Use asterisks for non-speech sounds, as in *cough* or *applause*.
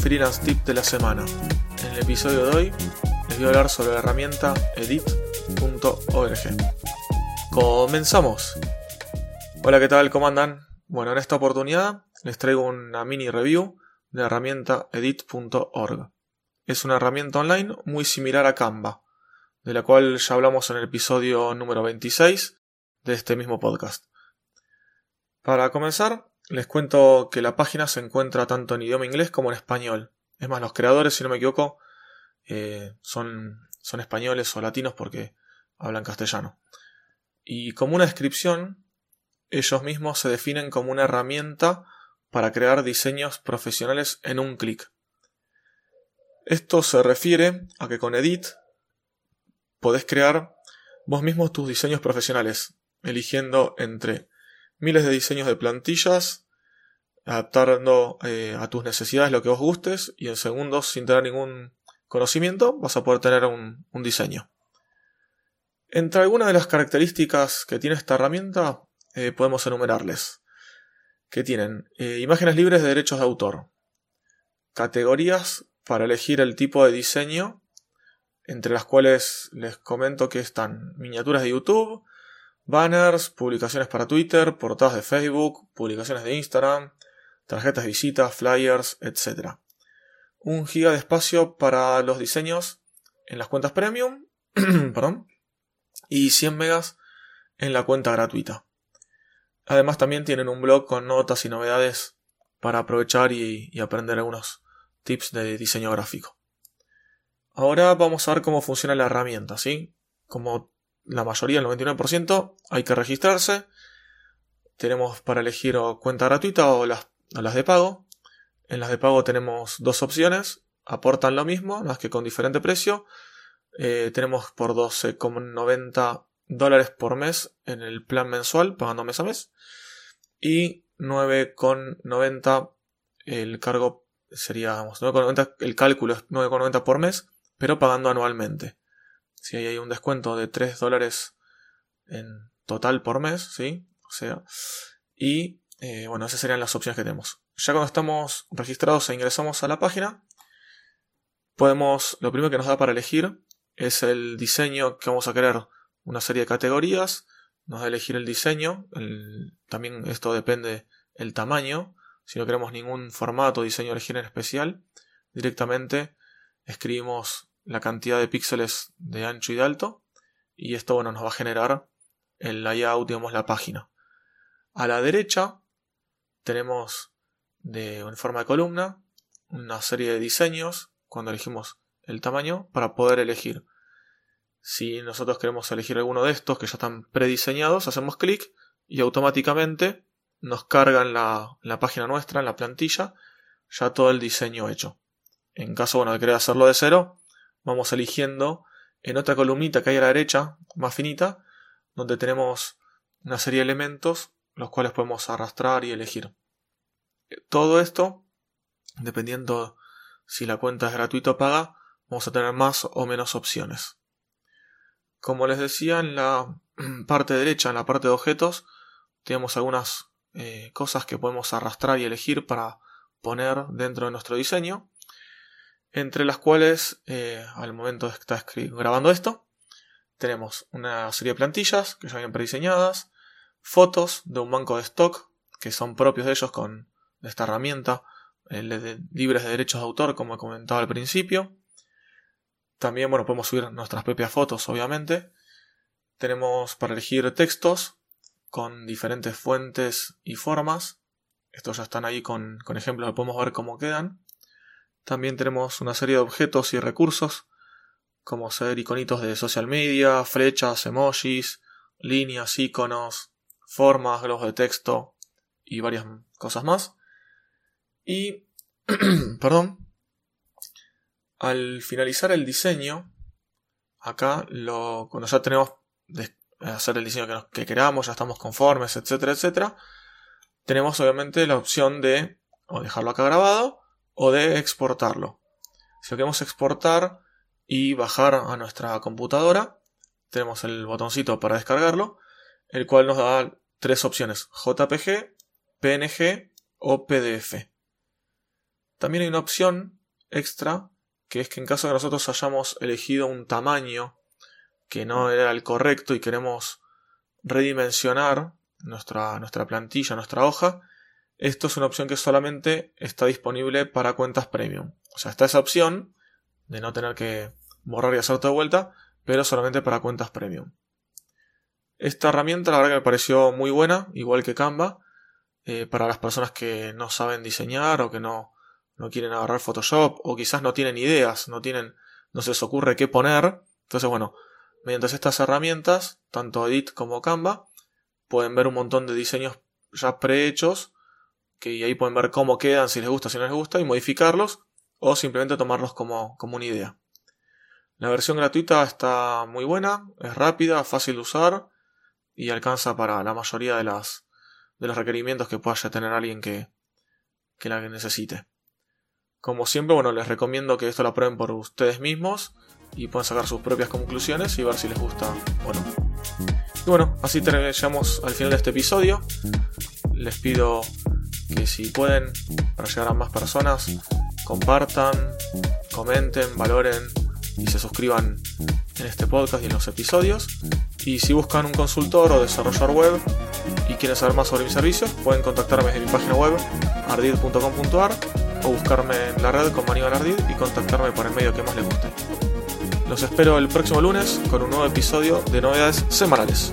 Freelance Tip de la semana. En el episodio de hoy les voy a hablar sobre la herramienta edit.org. Comenzamos. Hola, ¿qué tal? ¿Cómo andan? Bueno, en esta oportunidad les traigo una mini review de la herramienta edit.org. Es una herramienta online muy similar a Canva, de la cual ya hablamos en el episodio número 26 de este mismo podcast. Para comenzar, les cuento que la página se encuentra tanto en idioma inglés como en español. Es más, los creadores, si no me equivoco, eh, son, son españoles o latinos porque hablan castellano. Y como una descripción, ellos mismos se definen como una herramienta para crear diseños profesionales en un clic. Esto se refiere a que con Edit podés crear vos mismos tus diseños profesionales, eligiendo entre miles de diseños de plantillas, adaptando eh, a tus necesidades lo que vos gustes y en segundos, sin tener ningún conocimiento, vas a poder tener un, diseño. Entre algunas de las características que tiene esta herramienta, eh, podemos enumerarles. Que tienen eh, imágenes libres de derechos de autor, categorías para elegir el tipo de diseño, entre las cuales les comento que están miniaturas de YouTube, banners, publicaciones para Twitter, portadas de Facebook, publicaciones de Instagram, tarjetas de visita, flyers, etc. Un giga de espacio para los diseños en las cuentas premium *clears throat* perdón, y 100 megas en la cuenta gratuita. Además también tienen un blog con notas y novedades para aprovechar y, y aprender algunos tips de diseño gráfico. Ahora vamos a ver cómo funciona la herramienta, ¿sí? Como la mayoría, el 99%, hay que registrarse. Tenemos para elegir cuenta gratuita o las, las de pago. En las de pago tenemos dos opciones. Aportan lo mismo, más que con diferente precio. Eh, tenemos por 12,90 dólares por mes en el plan mensual, pagando mes a mes. Y 9,90 el cargo sería, 9,90 el cálculo es 9,90 por mes, pero pagando anualmente si hay un descuento de 3 dólares en total por mes, ¿sí? O sea, y eh, bueno, esas serían las opciones que tenemos. Ya cuando estamos registrados e ingresamos a la página, podemos, lo primero que nos da para elegir es el diseño que vamos a querer, una serie de categorías, nos da elegir el diseño, también esto depende el tamaño, si no queremos ningún formato, diseño elegir en especial, directamente escribimos la cantidad de píxeles de ancho y de alto y esto bueno nos va a generar el layout digamos la página. A la derecha tenemos de en forma de columna una serie de diseños cuando elegimos el tamaño para poder elegir si nosotros queremos elegir alguno de estos que ya están prediseñados hacemos clic y automáticamente nos cargan la, la página nuestra en la plantilla ya todo el diseño hecho en caso bueno de querer hacerlo de cero vamos eligiendo en otra columnita que hay a la derecha, más finita, donde tenemos una serie de elementos los cuales podemos arrastrar y elegir. Todo esto, dependiendo si la cuenta es gratuita o paga, vamos a tener más o menos opciones. Como les decía, en la *clears throat* parte derecha, en la parte de objetos, tenemos algunas eh, cosas que podemos arrastrar y elegir para poner dentro de nuestro diseño entre las cuales eh, al momento de estar grabando esto tenemos una serie de plantillas que ya vienen prediseñadas, fotos de un banco de stock que son propios de ellos con esta herramienta eh, libres de derechos de autor como he comentado al principio. También bueno, podemos subir nuestras propias fotos obviamente. Tenemos para elegir textos con diferentes fuentes y formas. Estos ya están ahí con, con ejemplos, podemos ver cómo quedan. También tenemos una serie de objetos y recursos, como ser iconitos de social media, flechas, emojis, líneas, iconos, formas, globos de texto y varias cosas más. Y, *clears throat* perdón, Al finalizar el diseño, acá cuando ya tenemos de hacer el diseño que, que queramos, ya estamos conformes, etcétera, etcétera, tenemos obviamente la opción de o dejarlo acá grabado o de exportarlo. Si queremos exportar y bajar a nuestra computadora, tenemos el botoncito para descargarlo, el cual nos da tres opciones, JPG, PNG o PDF. También hay una opción extra, que es que en caso de nosotros hayamos elegido un tamaño que no era el correcto y queremos redimensionar nuestra, nuestra plantilla, nuestra hoja, esto es una opción que solamente está disponible para cuentas premium. O sea, está esa opción de no tener que borrar y hacer de vuelta, pero solamente para cuentas premium. Esta herramienta la verdad que me pareció muy buena, igual que Canva, eh, para las personas que no saben diseñar o que no, no quieren agarrar Photoshop o quizás no tienen ideas, no tienen, no se les ocurre qué poner. Entonces, bueno, mediante estas herramientas, tanto Edit como Canva, pueden ver un montón de diseños ya prehechos que ahí pueden ver cómo quedan, si les gusta, si no les gusta, y modificarlos o simplemente tomarlos como, como una idea. La versión gratuita está muy buena, es rápida, fácil de usar y alcanza para la mayoría de, las, de los requerimientos que pueda tener alguien que, que la necesite. Como siempre, bueno, les recomiendo que esto lo prueben por ustedes mismos y puedan sacar sus propias conclusiones y ver si les gusta o no. Y bueno, así llegamos al final de este episodio. Les pido que si pueden, para llegar a más personas, compartan, comenten, valoren y se suscriban en este podcast y en los episodios. Y si buscan un consultor o desarrollador web y quieren saber más sobre mis servicios, pueden contactarme en mi página web ardid.com.ar o buscarme en la red como Aníbal Ardid y contactarme por el medio que más les guste. Los espero el próximo lunes con un nuevo episodio de novedades semanales.